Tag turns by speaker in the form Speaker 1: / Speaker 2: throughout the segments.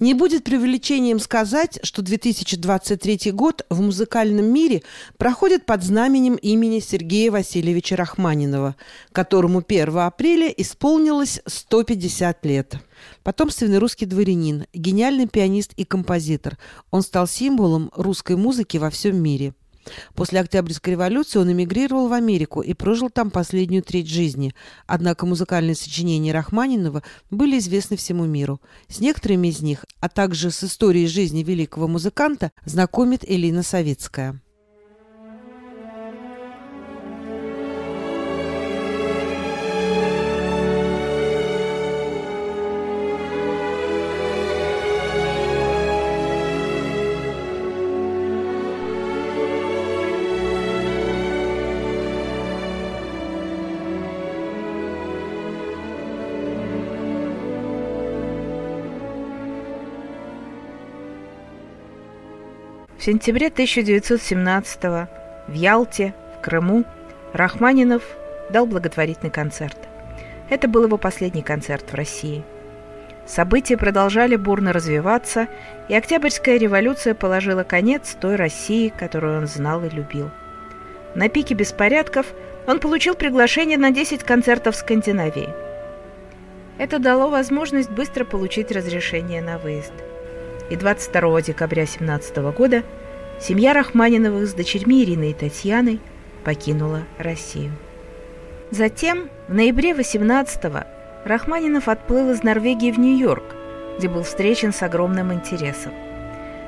Speaker 1: Не будет преувеличением сказать, что 2023 год в музыкальном мире проходит под знаменем имени Сергея Васильевича Рахманинова, которому 1 апреля исполнилось 150 лет. Потомственный русский дворянин, гениальный пианист и композитор. Он стал символом русской музыки во всем мире. После Октябрьской революции он эмигрировал в Америку и прожил там последнюю треть жизни. Однако музыкальные сочинения Рахманинова были известны всему миру. С некоторыми из них, а также с историей жизни великого музыканта, знакомит Элина Савицкая.
Speaker 2: В сентябре 1917 в Ялте, в Крыму, Рахманинов дал благотворительный концерт. Это был его последний концерт в России. События продолжали бурно развиваться, и Октябрьская революция положила конец той России, которую он знал и любил. На пике беспорядков он получил приглашение на 10 концертов в Скандинавии. Это дало возможность быстро получить разрешение на выезд – и 22 декабря 17 года семья Рахманиновых с дочерьми Ириной и Татьяной покинула Россию. Затем, в ноябре 18-го, Рахманинов отплыл из Норвегии в Нью-Йорк, где был встречен с огромным интересом.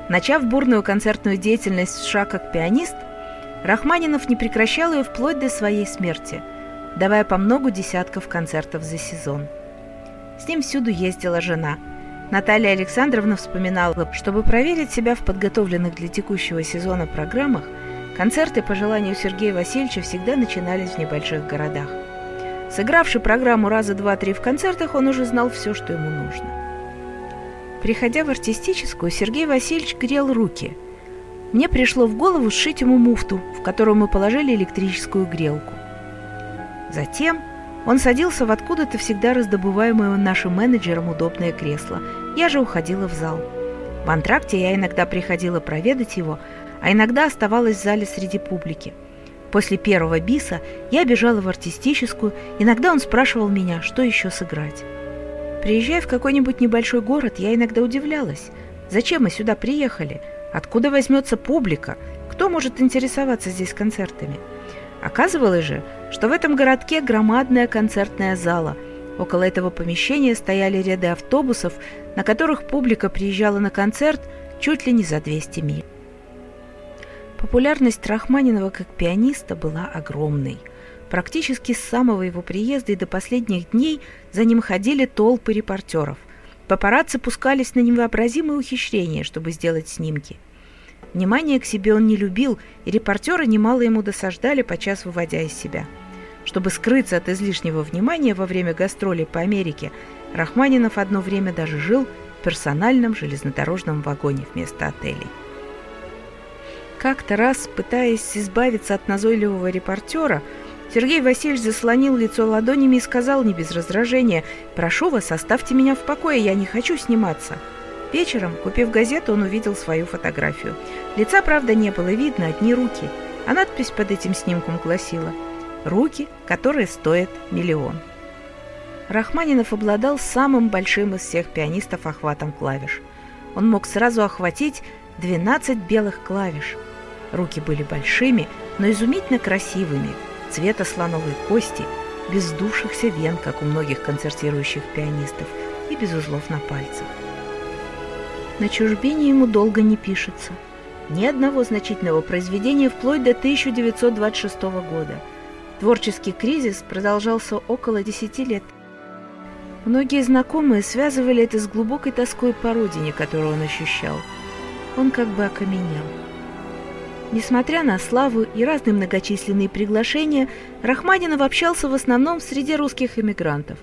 Speaker 2: Начав бурную концертную деятельность в США как пианист, Рахманинов не прекращал ее вплоть до своей смерти, давая по многу десятков концертов за сезон. С ним всюду ездила жена – Наталья Александровна вспоминала, чтобы проверить себя в подготовленных для текущего сезона программах, концерты по желанию Сергея Васильевича всегда начинались в небольших городах. Сыгравший программу раза два-три в концертах, он уже знал все, что ему нужно. Приходя в артистическую, Сергей Васильевич грел руки. Мне пришло в голову сшить ему муфту, в которую мы положили электрическую грелку. Затем он садился в откуда-то всегда раздобываемое нашим менеджером удобное кресло. Я же уходила в зал. В антракте я иногда приходила проведать его, а иногда оставалась в зале среди публики. После первого биса я бежала в артистическую, иногда он спрашивал меня, что еще сыграть. Приезжая в какой-нибудь небольшой город, я иногда удивлялась. Зачем мы сюда приехали? Откуда возьмется публика? Кто может интересоваться здесь концертами? Оказывалось же, что в этом городке громадная концертная зала. Около этого помещения стояли ряды автобусов, на которых публика приезжала на концерт чуть ли не за 200 миль. Популярность Рахманинова как пианиста была огромной. Практически с самого его приезда и до последних дней за ним ходили толпы репортеров. Папарацци пускались на невообразимые ухищрения, чтобы сделать снимки – Внимание к себе он не любил, и репортеры немало ему досаждали, подчас выводя из себя. Чтобы скрыться от излишнего внимания во время гастролей по Америке, Рахманинов одно время даже жил в персональном железнодорожном вагоне вместо отелей. Как-то раз, пытаясь избавиться от назойливого репортера, Сергей Васильевич заслонил лицо ладонями и сказал не без раздражения «Прошу вас, оставьте меня в покое, я не хочу сниматься». Вечером, купив газету, он увидел свою фотографию. Лица, правда, не было видно, одни руки, а надпись под этим снимком гласила «Руки, которые стоят миллион». Рахманинов обладал самым большим из всех пианистов охватом клавиш. Он мог сразу охватить 12 белых клавиш. Руки были большими, но изумительно красивыми, цвета слоновой кости, без сдувшихся вен, как у многих концертирующих пианистов, и без узлов на пальцах. На чужбине ему долго не пишется. Ни одного значительного произведения вплоть до 1926 года. Творческий кризис продолжался около 10 лет. Многие знакомые связывали это с глубокой тоской по родине, которую он ощущал. Он как бы окаменел. Несмотря на славу и разные многочисленные приглашения, Рахманинов общался в основном среди русских эмигрантов.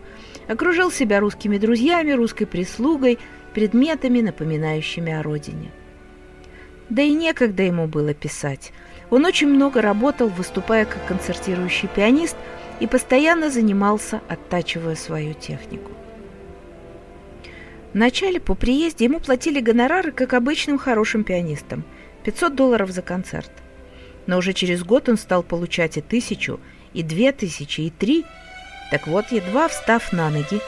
Speaker 2: Окружил себя русскими друзьями, русской прислугой – предметами, напоминающими о родине. Да и некогда ему было писать. Он очень много работал, выступая как концертирующий пианист, и постоянно занимался, оттачивая свою технику. Вначале по приезде ему платили гонорары, как обычным хорошим пианистам – 500 долларов за концерт. Но уже через год он стал получать и тысячу, и две тысячи, и три. Так вот, едва встав на ноги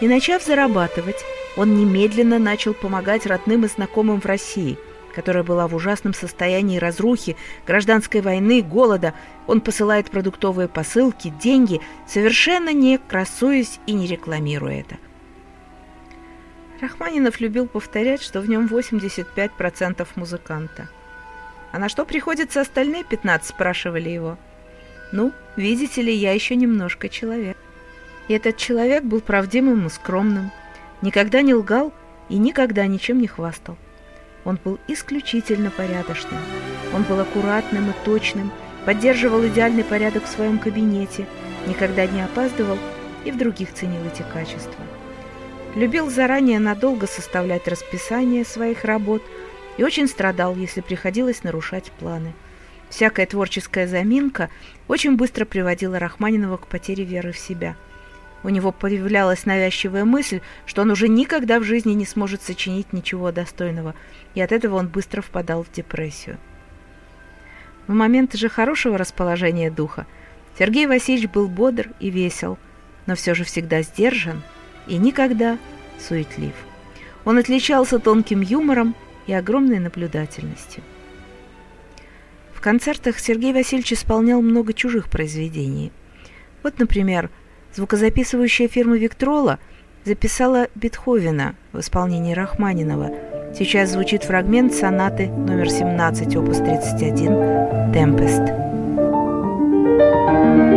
Speaker 2: и начав зарабатывать, он немедленно начал помогать родным и знакомым в России, которая была в ужасном состоянии разрухи, гражданской войны, голода. Он посылает продуктовые посылки, деньги, совершенно не красуясь и не рекламируя это – Рахманинов любил повторять, что в нем 85% музыканта. «А на что приходится остальные 15?» – спрашивали его. «Ну, видите ли, я еще немножко человек». И этот человек был правдивым и скромным, никогда не лгал и никогда ничем не хвастал. Он был исключительно порядочным. Он был аккуратным и точным, поддерживал идеальный порядок в своем кабинете, никогда не опаздывал и в других ценил эти качества. Любил заранее надолго составлять расписание своих работ и очень страдал, если приходилось нарушать планы. Всякая творческая заминка очень быстро приводила Рахманинова к потере веры в себя. У него появлялась навязчивая мысль, что он уже никогда в жизни не сможет сочинить ничего достойного, и от этого он быстро впадал в депрессию. В моменты же хорошего расположения духа Сергей Васильевич был бодр и весел, но все же всегда сдержан – и никогда суетлив. Он отличался тонким юмором и огромной наблюдательностью. В концертах Сергей Васильевич исполнял много чужих произведений. Вот, например, звукозаписывающая фирма «Виктрола» записала Бетховена в исполнении Рахманинова. Сейчас звучит фрагмент сонаты номер 17, опус 31, «Темпест». Начинал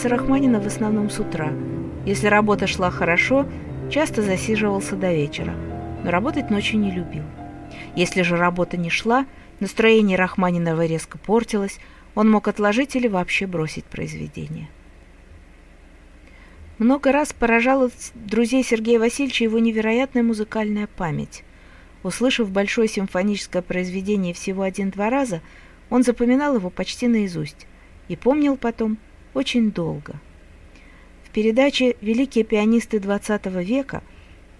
Speaker 2: заниматься Рахманина в основном с утра. Если работа шла хорошо, часто засиживался до вечера, но работать ночью не любил. Если же работа не шла, настроение Рахманинова резко портилось, он мог отложить или вообще бросить произведение. Много раз поражала друзей Сергея Васильевича его невероятная музыкальная память. Услышав большое симфоническое произведение всего один-два раза, он запоминал его почти наизусть и помнил потом – очень долго. В передаче «Великие пианисты XX века»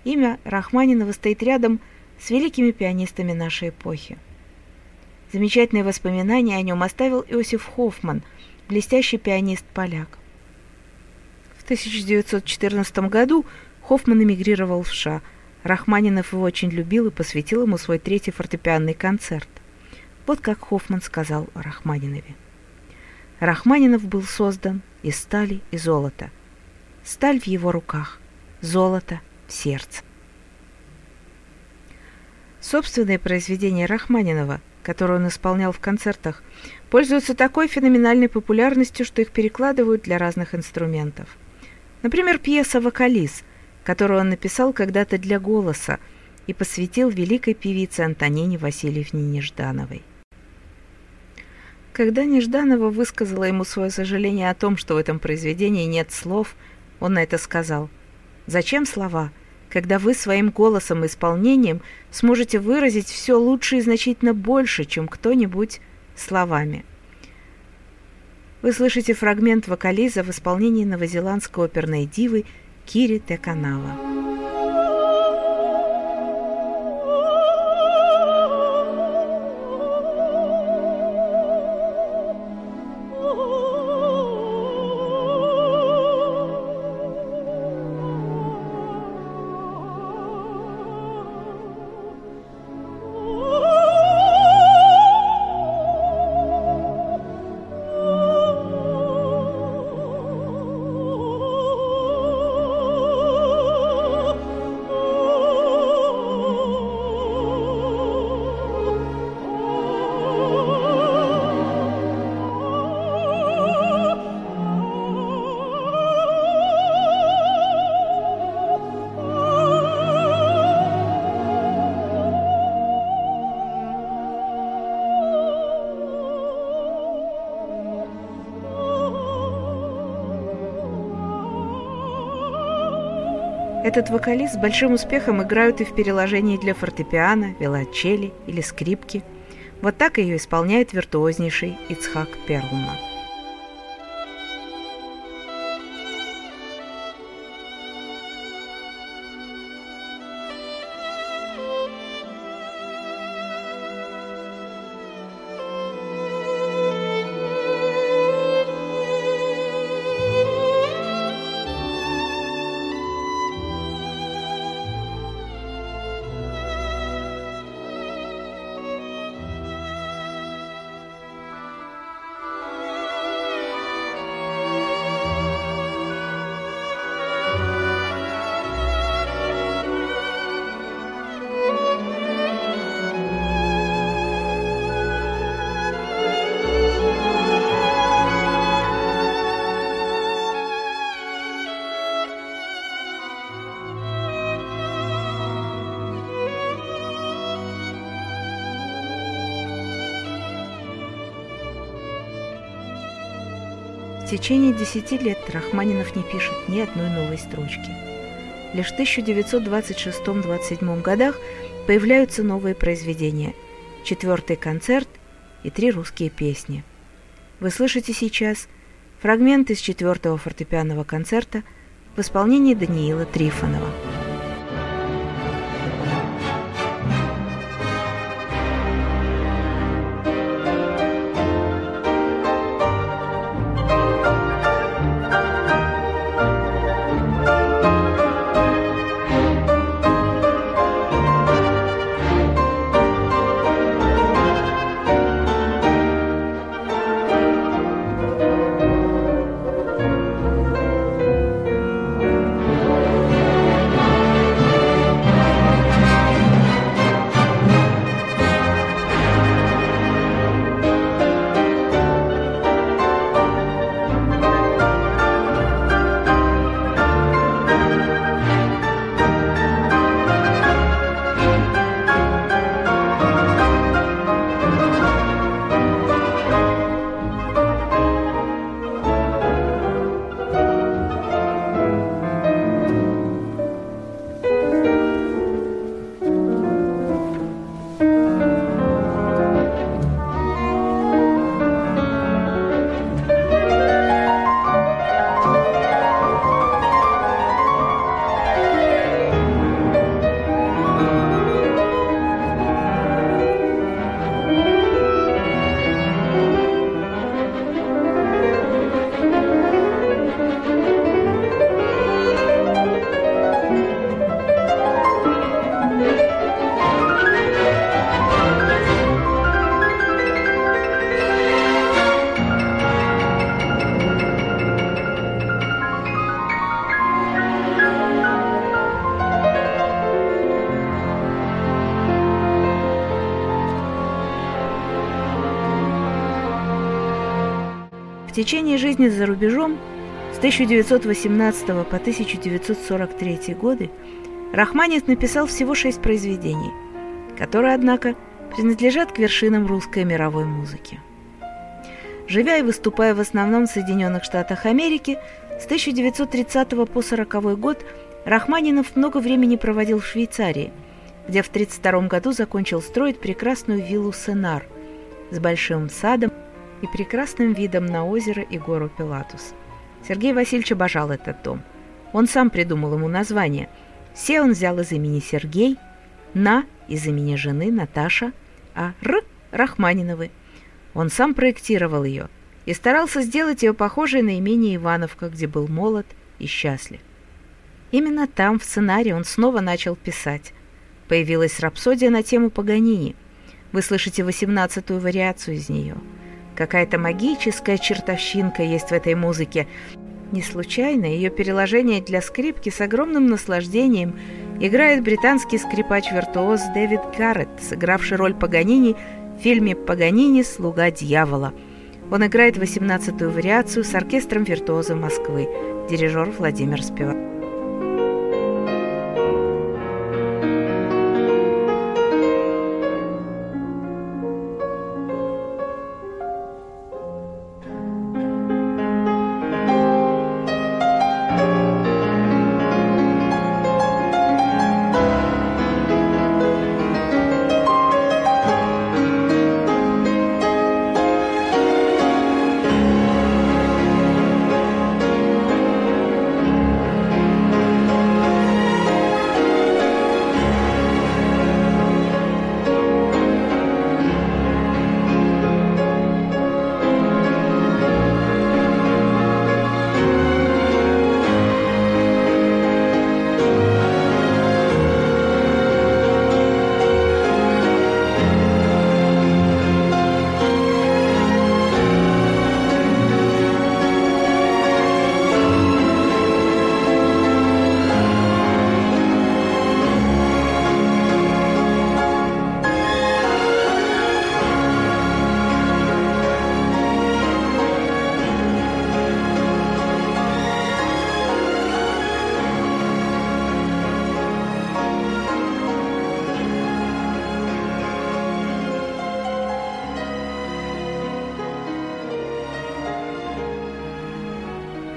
Speaker 2: имя Рахманинова стоит рядом с великими пианистами нашей эпохи. Замечательные воспоминания о нем оставил Иосиф Хоффман, блестящий пианист-поляк. В 1914 году Хоффман эмигрировал в США. Рахманинов его очень любил и посвятил ему свой третий фортепианный концерт. Вот как Хоффман сказал о Рахманинове. Рахманинов был создан из стали и золота. Сталь в его руках, золото в сердце. Собственные произведения Рахманинова, которые он исполнял в концертах, пользуются такой феноменальной популярностью, что их перекладывают для разных инструментов. Например, пьеса «Вокализ», которую он написал когда-то для голоса, и посвятил великой певице Антонине Васильевне Неждановой. Когда Нежданова высказала ему свое сожаление о том, что в этом произведении нет слов, он на это сказал «Зачем слова, когда вы своим голосом и исполнением сможете выразить все лучше и значительно больше, чем кто-нибудь словами?» Вы слышите фрагмент вокализа в исполнении новозеландской оперной дивы Кири Теканава. Этот вокалист с большим успехом играют и в переложении для фортепиано, виолончели или скрипки. Вот так ее исполняет виртуознейший Ицхак Перлман. В течение десяти лет Рахманинов не пишет ни одной новой строчки. Лишь в 1926-27 годах появляются новые произведения «Четвертый концерт» и «Три русские песни». Вы слышите сейчас фрагмент из четвертого фортепианного концерта в исполнении Даниила Трифонова. Течение жизни за рубежом с 1918 по 1943 годы Рахманинов написал всего шесть произведений, которые, однако, принадлежат к вершинам русской мировой музыки. Живя и выступая в основном в Соединенных Штатах Америки, с 1930 по 1940 год Рахманинов много времени проводил в Швейцарии, где в 1932 году закончил строить прекрасную виллу «Сенар» с большим садом и прекрасным видом на озеро и гору Пилатус. Сергей Васильевич обожал этот дом. Он сам придумал ему название. Все он взял из имени Сергей, На из имени жены Наташа, а Р – Рахманиновы. Он сам проектировал ее и старался сделать ее похожей на имение Ивановка, где был молод и счастлив. Именно там, в сценарии, он снова начал писать. Появилась рапсодия на тему Паганини. Вы слышите восемнадцатую вариацию из нее. Какая-то магическая чертовщинка есть в этой музыке. Не случайно ее переложение для скрипки с огромным наслаждением играет британский скрипач-виртуоз Дэвид Гарретт, сыгравший роль Паганини в фильме «Паганини. Слуга дьявола». Он играет 18-ю вариацию с оркестром виртуоза Москвы, дирижер Владимир Спивак.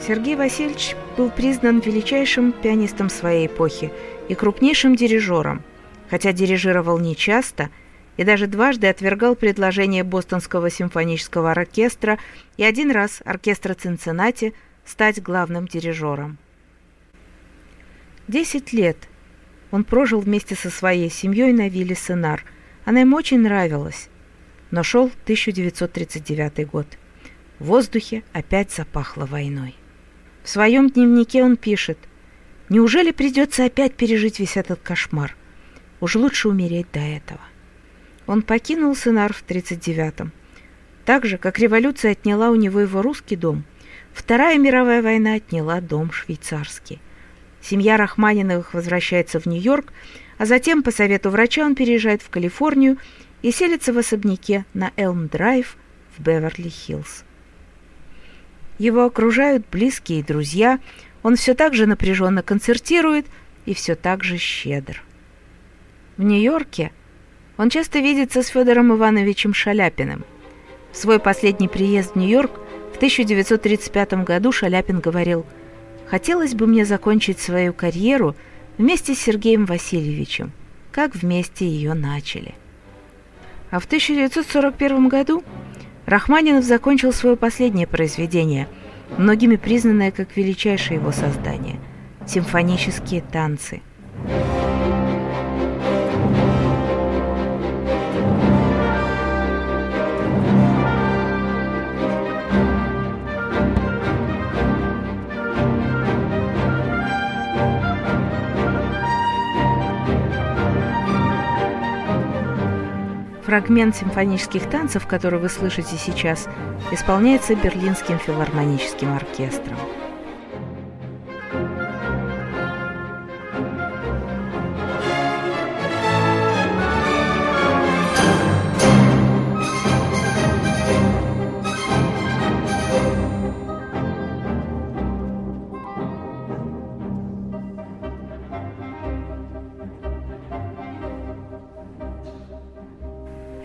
Speaker 2: Сергей Васильевич был признан величайшим пианистом своей эпохи и крупнейшим дирижером, хотя дирижировал нечасто и даже дважды отвергал предложение Бостонского симфонического оркестра и один раз оркестра Цинциннати стать главным дирижером. Десять лет он прожил вместе со своей семьей на вилле Сенар. Она ему очень нравилась. Но шел 1939 год. В воздухе опять запахло войной. В своем дневнике он пишет, «Неужели придется опять пережить весь этот кошмар? Уж лучше умереть до этого». Он покинул Сенар в 39-м. Так же, как революция отняла у него его русский дом, Вторая мировая война отняла дом швейцарский. Семья Рахманиновых возвращается в Нью-Йорк, а затем, по совету врача, он переезжает в Калифорнию и селится в особняке на Элм-Драйв в Беверли-Хиллз. Его окружают близкие и друзья, он все так же напряженно концертирует и все так же щедр. В Нью-Йорке он часто видится с Федором Ивановичем Шаляпиным. В свой последний приезд в Нью-Йорк в 1935 году Шаляпин говорил «Хотелось бы мне закончить свою карьеру вместе с Сергеем Васильевичем, как вместе ее начали». А в 1941 году Рахманинов закончил свое последнее произведение, многими признанное как величайшее его создание – симфонические танцы – Фрагмент симфонических танцев, который вы слышите сейчас, исполняется Берлинским филармоническим оркестром.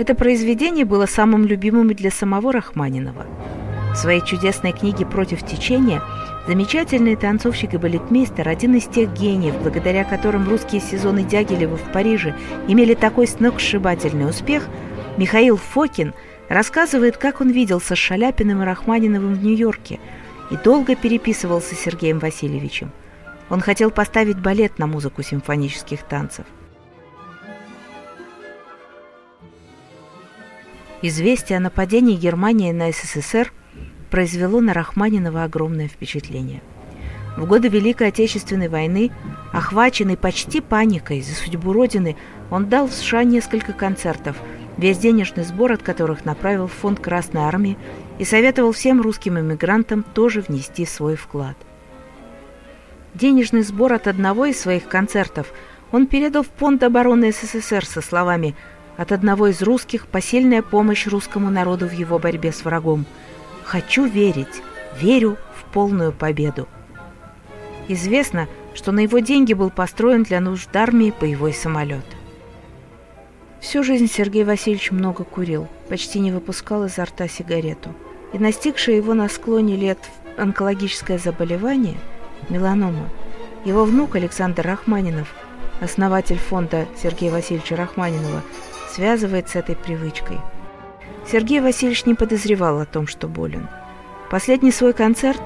Speaker 2: Это произведение было самым любимым для самого Рахманинова. В своей чудесной книге «Против течения» замечательный танцовщик и балетмейстер – один из тех гениев, благодаря которым русские сезоны Дягилева в Париже имели такой сногсшибательный успех, Михаил Фокин рассказывает, как он виделся с Шаляпиным и Рахманиновым в Нью-Йорке и долго переписывался с Сергеем Васильевичем. Он хотел поставить балет на музыку симфонических танцев. Известие о нападении Германии на СССР произвело на Рахманинова огромное впечатление. В годы Великой Отечественной войны, охваченный почти паникой за судьбу Родины, он дал в США несколько концертов, весь денежный сбор от которых направил в фонд Красной Армии и советовал всем русским эмигрантам тоже внести свой вклад. Денежный сбор от одного из своих концертов он передал в фонд обороны СССР со словами – от одного из русских посильная помощь русскому народу в его борьбе с врагом. Хочу верить, верю в полную победу. Известно, что на его деньги был построен для нужд армии боевой самолет. Всю жизнь Сергей Васильевич много курил, почти не выпускал изо рта сигарету. И настигшее его на склоне лет онкологическое заболевание, меланома, его внук Александр Рахманинов, основатель фонда Сергея Васильевича Рахманинова, связывает с этой привычкой. Сергей Васильевич не подозревал о том, что болен. Последний свой концерт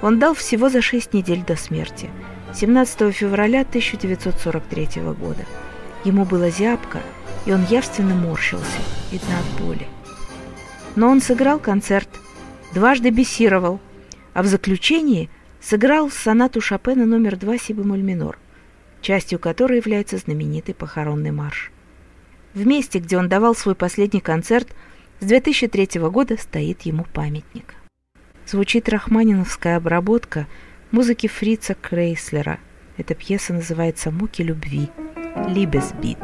Speaker 2: он дал всего за шесть недель до смерти, 17 февраля 1943 года. Ему было зябко, и он явственно морщился, видно от боли. Но он сыграл концерт, дважды бесировал, а в заключении сыграл сонату Шопена номер два си бемоль минор, частью которой является знаменитый похоронный марш. В месте, где он давал свой последний концерт, с 2003 года стоит ему памятник. Звучит рахманиновская обработка музыки Фрица Крейслера. Эта пьеса называется «Муки любви» – «Либесбит».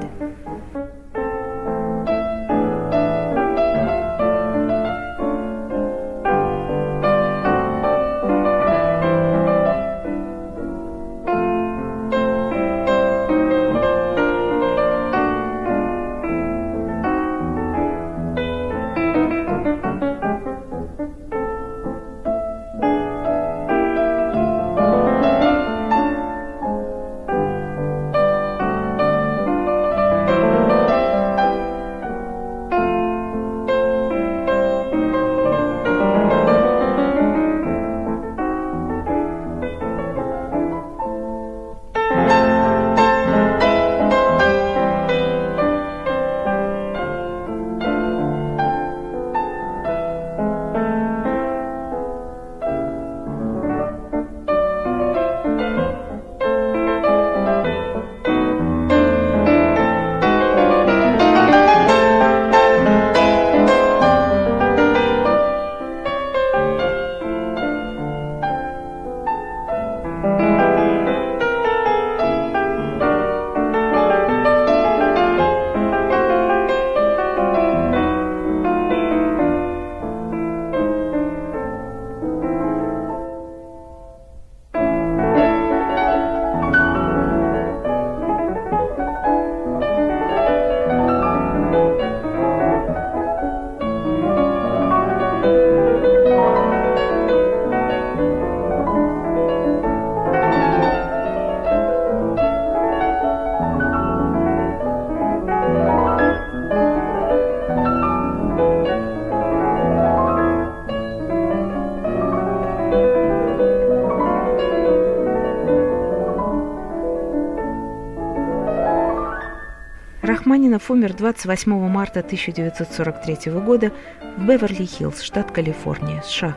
Speaker 2: Рахманинов умер 28 марта 1943 года в Беверли-Хиллз, штат Калифорния, США,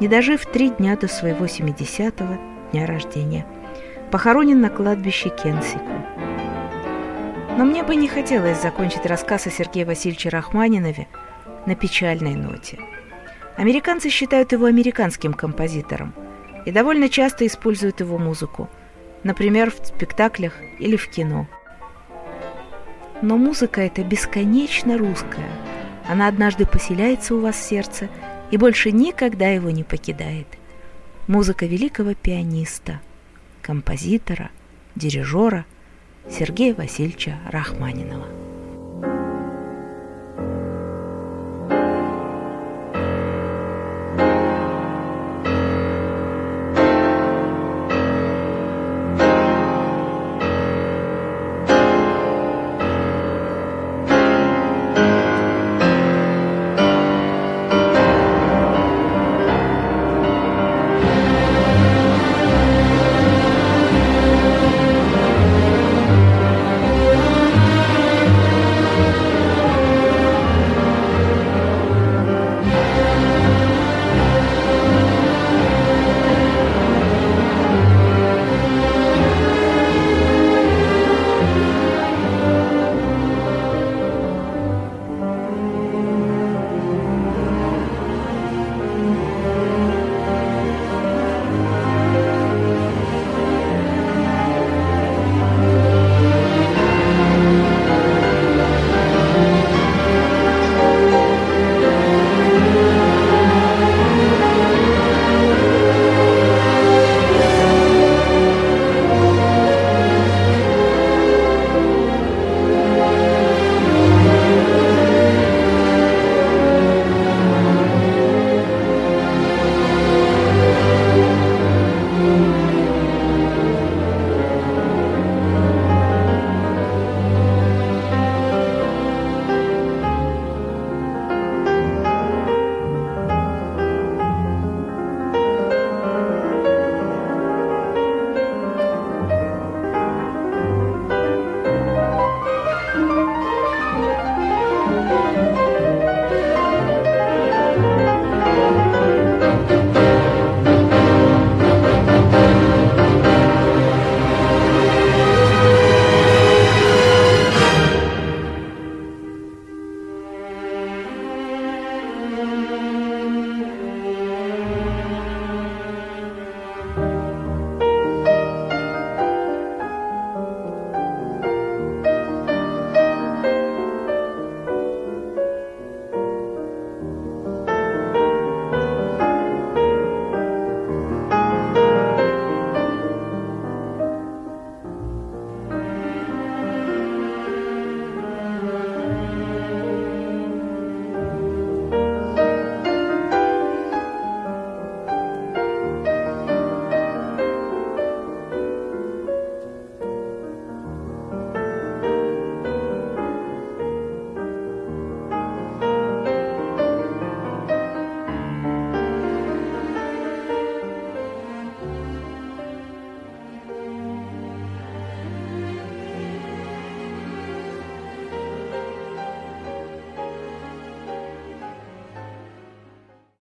Speaker 2: не дожив три дня до своего 70-го дня рождения. Похоронен на кладбище Кенсику. Но мне бы не хотелось закончить рассказ о Сергее Васильевиче Рахманинове на печальной ноте. Американцы считают его американским композитором и довольно часто используют его музыку, например, в спектаклях или в кино – но музыка эта бесконечно русская. Она однажды поселяется у вас в сердце и больше никогда его не покидает. Музыка великого пианиста, композитора, дирижера Сергея Васильевича Рахманинова.